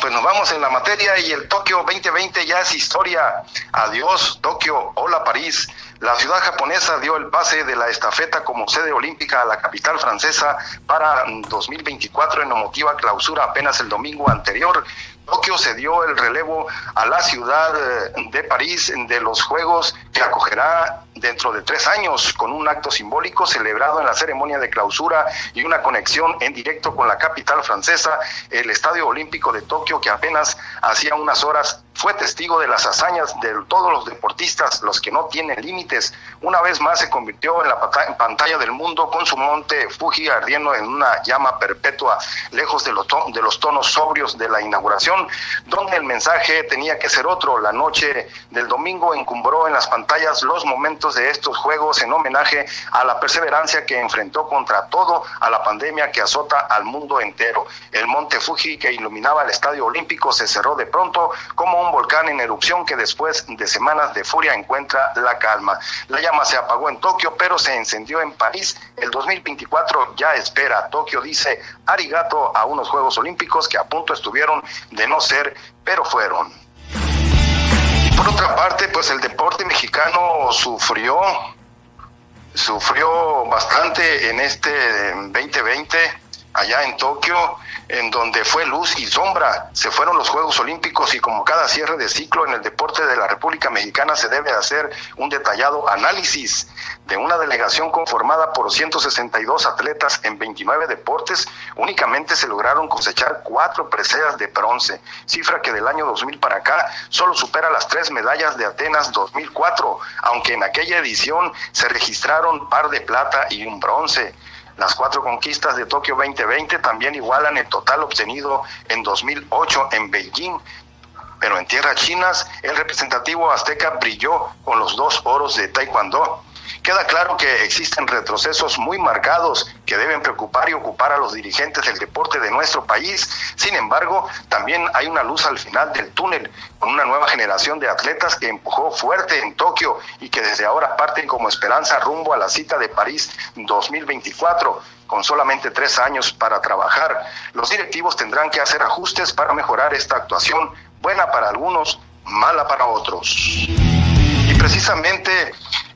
Pues nos vamos en la materia y el Tokio 2020 ya es historia. Adiós, Tokio. Hola, París. La ciudad japonesa dio el pase de la estafeta como sede olímpica a la capital francesa para 2024 en emotiva clausura apenas el domingo anterior. Tokio se dio el relevo a la ciudad eh, de París de los Juegos que acogerá dentro de tres años con un acto simbólico celebrado en la ceremonia de clausura y una conexión en directo con la capital francesa, el Estadio Olímpico de Tokio, que apenas hacía unas horas fue testigo de las hazañas de todos los deportistas, los que no tienen límites. Una vez más se convirtió en la pantalla del mundo con su monte Fuji ardiendo en una llama perpetua, lejos de los, de los tonos sobrios de la inauguración, donde el mensaje tenía que ser otro. La noche del domingo encumbró en las pantallas los momentos de estos Juegos en homenaje a la perseverancia que enfrentó contra todo a la pandemia que azota al mundo entero. El monte Fuji que iluminaba el Estadio Olímpico se cerró de pronto como un volcán en erupción que después de semanas de furia encuentra la calma. La llama se apagó en Tokio, pero se encendió en París. El 2024 ya espera. Tokio dice arigato a unos Juegos Olímpicos que a punto estuvieron de no ser, pero fueron. Por otra parte, pues el deporte mexicano sufrió, sufrió bastante en este 2020 allá en Tokio en donde fue luz y sombra. Se fueron los Juegos Olímpicos y como cada cierre de ciclo en el deporte de la República Mexicana se debe hacer un detallado análisis de una delegación conformada por 162 atletas en 29 deportes, únicamente se lograron cosechar cuatro preseas de bronce, cifra que del año 2000 para acá solo supera las tres medallas de Atenas 2004, aunque en aquella edición se registraron par de plata y un bronce. Las cuatro conquistas de Tokio 2020 también igualan el total obtenido en 2008 en Beijing, pero en tierras chinas el representativo azteca brilló con los dos oros de Taekwondo. Queda claro que existen retrocesos muy marcados que deben preocupar y ocupar a los dirigentes del deporte de nuestro país. Sin embargo, también hay una luz al final del túnel, con una nueva generación de atletas que empujó fuerte en Tokio y que desde ahora parten como esperanza rumbo a la cita de París 2024 con solamente tres años para trabajar. Los directivos tendrán que hacer ajustes para mejorar esta actuación, buena para algunos, mala para otros. Precisamente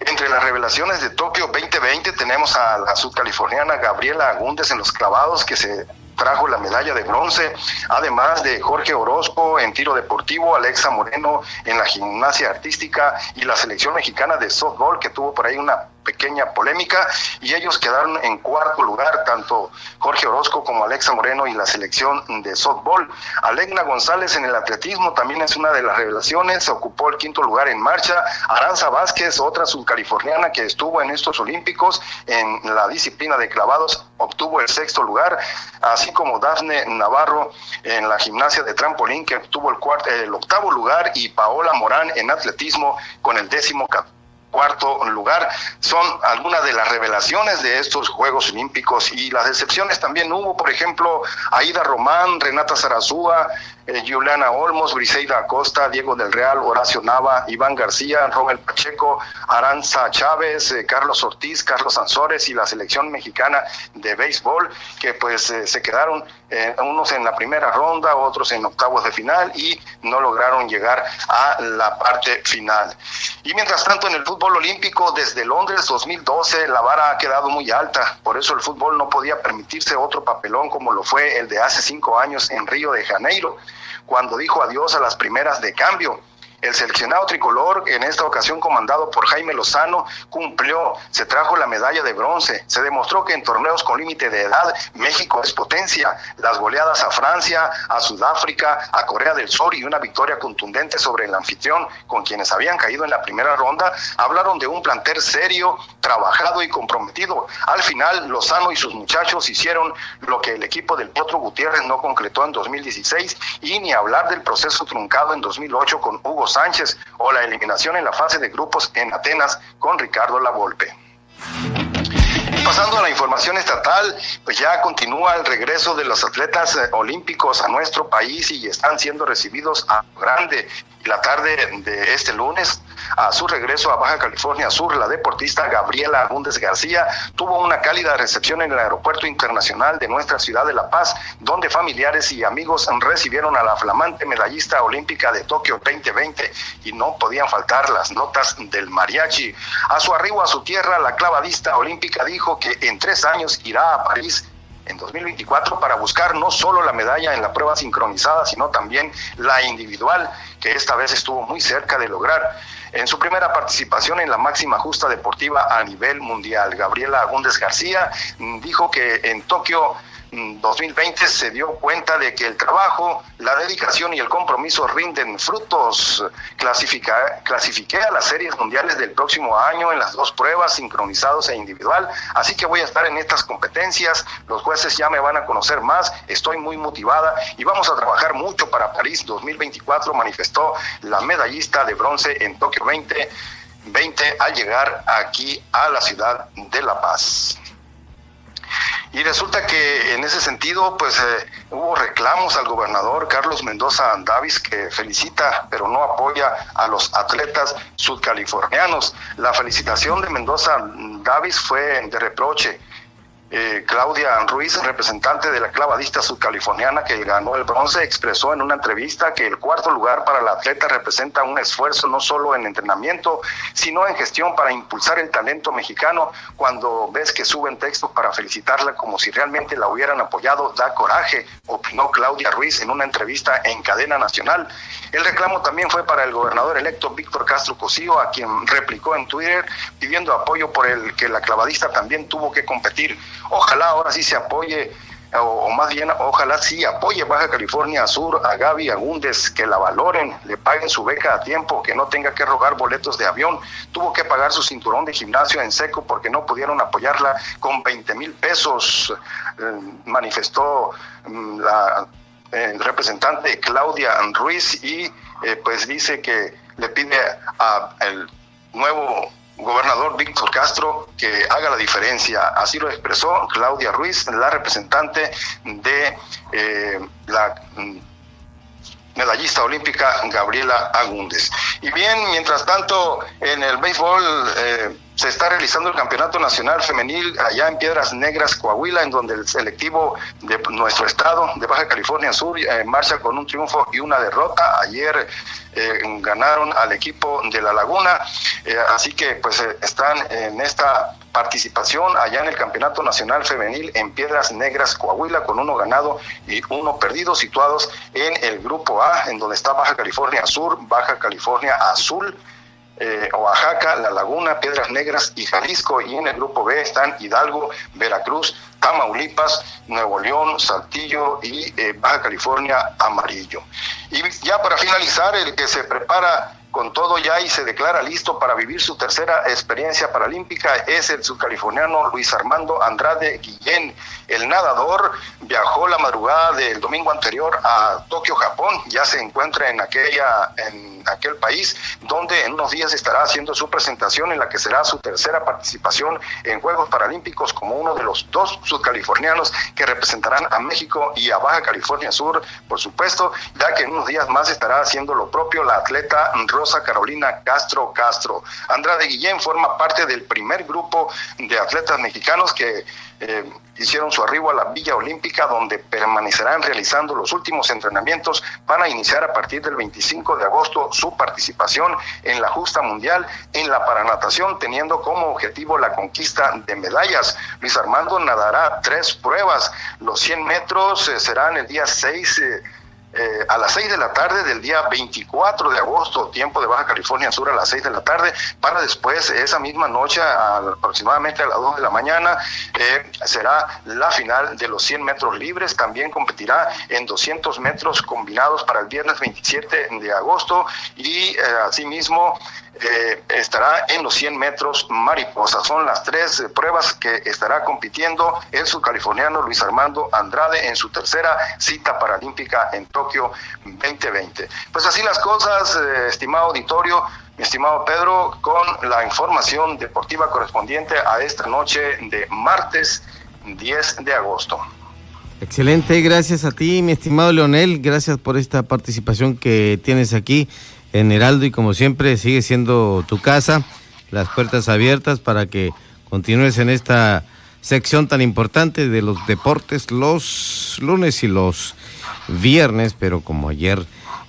entre las revelaciones de Tokio 2020 tenemos a la subcaliforniana Gabriela Agúndez en los clavados que se trajo la medalla de bronce, además de Jorge Orozco en tiro deportivo, Alexa Moreno en la gimnasia artística y la selección mexicana de softball que tuvo por ahí una pequeña polémica y ellos quedaron en cuarto lugar, tanto Jorge Orozco como Alexa Moreno y la selección de softball. Alegna González en el atletismo también es una de las revelaciones, ocupó el quinto lugar en marcha. Aranza Vázquez, otra subcaliforniana que estuvo en estos Olímpicos en la disciplina de clavados, obtuvo el sexto lugar, así como Dafne Navarro en la gimnasia de trampolín que obtuvo el, cuarto, el octavo lugar y Paola Morán en atletismo con el décimo cuarto lugar. Son algunas de las revelaciones de estos Juegos Olímpicos y las decepciones también hubo, por ejemplo, Aida Román, Renata Zarazúa, eh, Juliana Olmos, Briseida Acosta, Diego del Real, Horacio Nava, Iván García, Romel Pacheco, Aranza Chávez, eh, Carlos Ortiz, Carlos Ansores y la selección mexicana de béisbol, que pues eh, se quedaron unos en la primera ronda, otros en octavos de final y no lograron llegar a la parte final. Y mientras tanto en el fútbol olímpico, desde Londres 2012, la vara ha quedado muy alta, por eso el fútbol no podía permitirse otro papelón como lo fue el de hace cinco años en Río de Janeiro cuando dijo adiós a las primeras de cambio. El seleccionado tricolor, en esta ocasión comandado por Jaime Lozano, cumplió, se trajo la medalla de bronce. Se demostró que en torneos con límite de edad México es potencia. Las goleadas a Francia, a Sudáfrica, a Corea del Sur y una victoria contundente sobre el anfitrión con quienes habían caído en la primera ronda, hablaron de un plantel serio, trabajado y comprometido. Al final, Lozano y sus muchachos hicieron lo que el equipo del Potro Gutiérrez no concretó en 2016 y ni hablar del proceso truncado en 2008 con Hugo Sánchez o la eliminación en la fase de grupos en Atenas con Ricardo Lavolpe. Pasando a la información estatal, pues ya continúa el regreso de los atletas eh, olímpicos a nuestro país y están siendo recibidos a grande la tarde de este lunes, a su regreso a Baja California Sur, la deportista Gabriela Agúndez García tuvo una cálida recepción en el Aeropuerto Internacional de nuestra ciudad de La Paz, donde familiares y amigos recibieron a la flamante medallista olímpica de Tokio 2020 y no podían faltar las notas del mariachi. A su arribo a su tierra, la clavadista olímpica dijo que en tres años irá a París en 2024 para buscar no solo la medalla en la prueba sincronizada, sino también la individual, que esta vez estuvo muy cerca de lograr. En su primera participación en la máxima justa deportiva a nivel mundial, Gabriela Agúndez García dijo que en Tokio 2020 se dio cuenta de que el trabajo, la dedicación y el compromiso rinden frutos. clasifiqué a las series mundiales del próximo año en las dos pruebas, sincronizados e individual, así que voy a estar en estas competencias, los jueces ya me van a conocer más, estoy muy motivada y vamos a trabajar mucho para París 2024, manifestó la medallista de bronce en Tokio 2020 al llegar aquí a la ciudad de La Paz. Y resulta que en ese sentido, pues eh, hubo reclamos al gobernador Carlos Mendoza Davis que felicita, pero no apoya a los atletas sudcalifornianos. La felicitación de Mendoza Davis fue de reproche eh, Claudia Ruiz, representante de la clavadista subcaliforniana que ganó el bronce, expresó en una entrevista que el cuarto lugar para la atleta representa un esfuerzo no solo en entrenamiento, sino en gestión para impulsar el talento mexicano. Cuando ves que suben textos para felicitarla como si realmente la hubieran apoyado, da coraje, opinó Claudia Ruiz en una entrevista en cadena nacional. El reclamo también fue para el gobernador electo Víctor Castro Cosío, a quien replicó en Twitter pidiendo apoyo por el que la clavadista también tuvo que competir. Ojalá ahora sí se apoye, o, más bien, ojalá sí apoye Baja California Sur a Gaby Agúndez, que la valoren, le paguen su beca a tiempo, que no tenga que rogar boletos de avión. Tuvo que pagar su cinturón de gimnasio en seco porque no pudieron apoyarla con 20 mil pesos, eh, manifestó mm, la eh, representante Claudia Ruiz y eh, pues dice que le pide al nuevo gobernador Víctor Castro que haga la diferencia. Así lo expresó Claudia Ruiz, la representante de eh, la medallista olímpica Gabriela Agúndez. Y bien, mientras tanto, en el béisbol eh, se está realizando el Campeonato Nacional Femenil allá en Piedras Negras, Coahuila, en donde el selectivo de nuestro estado, de Baja California Sur, eh, marcha con un triunfo y una derrota. Ayer eh, ganaron al equipo de La Laguna, así que pues están en esta participación allá en el Campeonato Nacional Femenil en Piedras Negras, Coahuila, con uno ganado y uno perdido, situados en el Grupo A, en donde está Baja California Sur, Baja California Azul, eh, Oaxaca, La Laguna, Piedras Negras y Jalisco. Y en el grupo B están Hidalgo, Veracruz, Tamaulipas, Nuevo León, Saltillo y eh, Baja California Amarillo. Y ya para finalizar, el que se prepara con todo ya y se declara listo para vivir su tercera experiencia paralímpica es el subcaliforniano Luis Armando Andrade Guillén. El nadador viajó la madrugada del domingo anterior a Tokio, Japón. Ya se encuentra en aquella en aquel país donde en unos días estará haciendo su presentación en la que será su tercera participación en Juegos Paralímpicos como uno de los dos subcalifornianos que representarán a México y a Baja California Sur, por supuesto, ya que en unos días más estará haciendo lo propio la atleta Carolina Castro Castro. Andrade Guillén forma parte del primer grupo de atletas mexicanos que eh, hicieron su arribo a la Villa Olímpica, donde permanecerán realizando los últimos entrenamientos para iniciar a partir del 25 de agosto su participación en la justa mundial en la paranatación, teniendo como objetivo la conquista de medallas. Luis Armando nadará tres pruebas. Los 100 metros eh, serán el día 6 eh, a las 6 de la tarde del día 24 de agosto, tiempo de Baja California Sur a las 6 de la tarde, para después esa misma noche, aproximadamente a las 2 de la mañana, eh, será la final de los 100 metros libres. También competirá en 200 metros combinados para el viernes 27 de agosto y eh, asimismo estará en los 100 metros mariposa. Son las tres pruebas que estará compitiendo el subcaliforniano Luis Armando Andrade en su tercera cita paralímpica en Tokio 2020. Pues así las cosas, eh, estimado auditorio, mi estimado Pedro, con la información deportiva correspondiente a esta noche de martes 10 de agosto. Excelente, gracias a ti, mi estimado Leonel, gracias por esta participación que tienes aquí en Heraldo y como siempre sigue siendo tu casa, las puertas abiertas para que continúes en esta sección tan importante de los deportes los lunes y los viernes, pero como ayer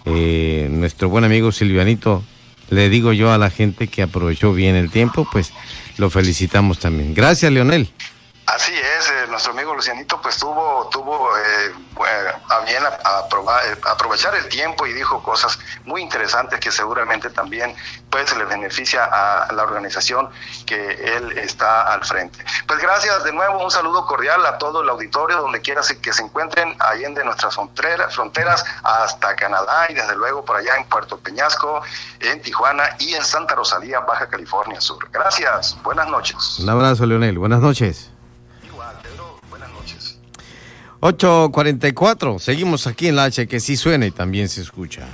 eh, nuestro buen amigo Silvianito, le digo yo a la gente que aprovechó bien el tiempo, pues lo felicitamos también. Gracias, Leonel. Así es, eh, nuestro amigo Lucianito pues tuvo, tuvo eh, bien eh, aprovechar el tiempo y dijo cosas muy interesantes que seguramente también pues le beneficia a la organización que él está al frente. Pues gracias de nuevo, un saludo cordial a todo el auditorio donde quiera que se encuentren ahí en de nuestras fronteras, fronteras hasta Canadá y desde luego por allá en Puerto Peñasco, en Tijuana y en Santa Rosalía, Baja California Sur. Gracias, buenas noches. Un abrazo, Leonel, buenas noches. 8.44, seguimos aquí en la H que sí suena y también se escucha.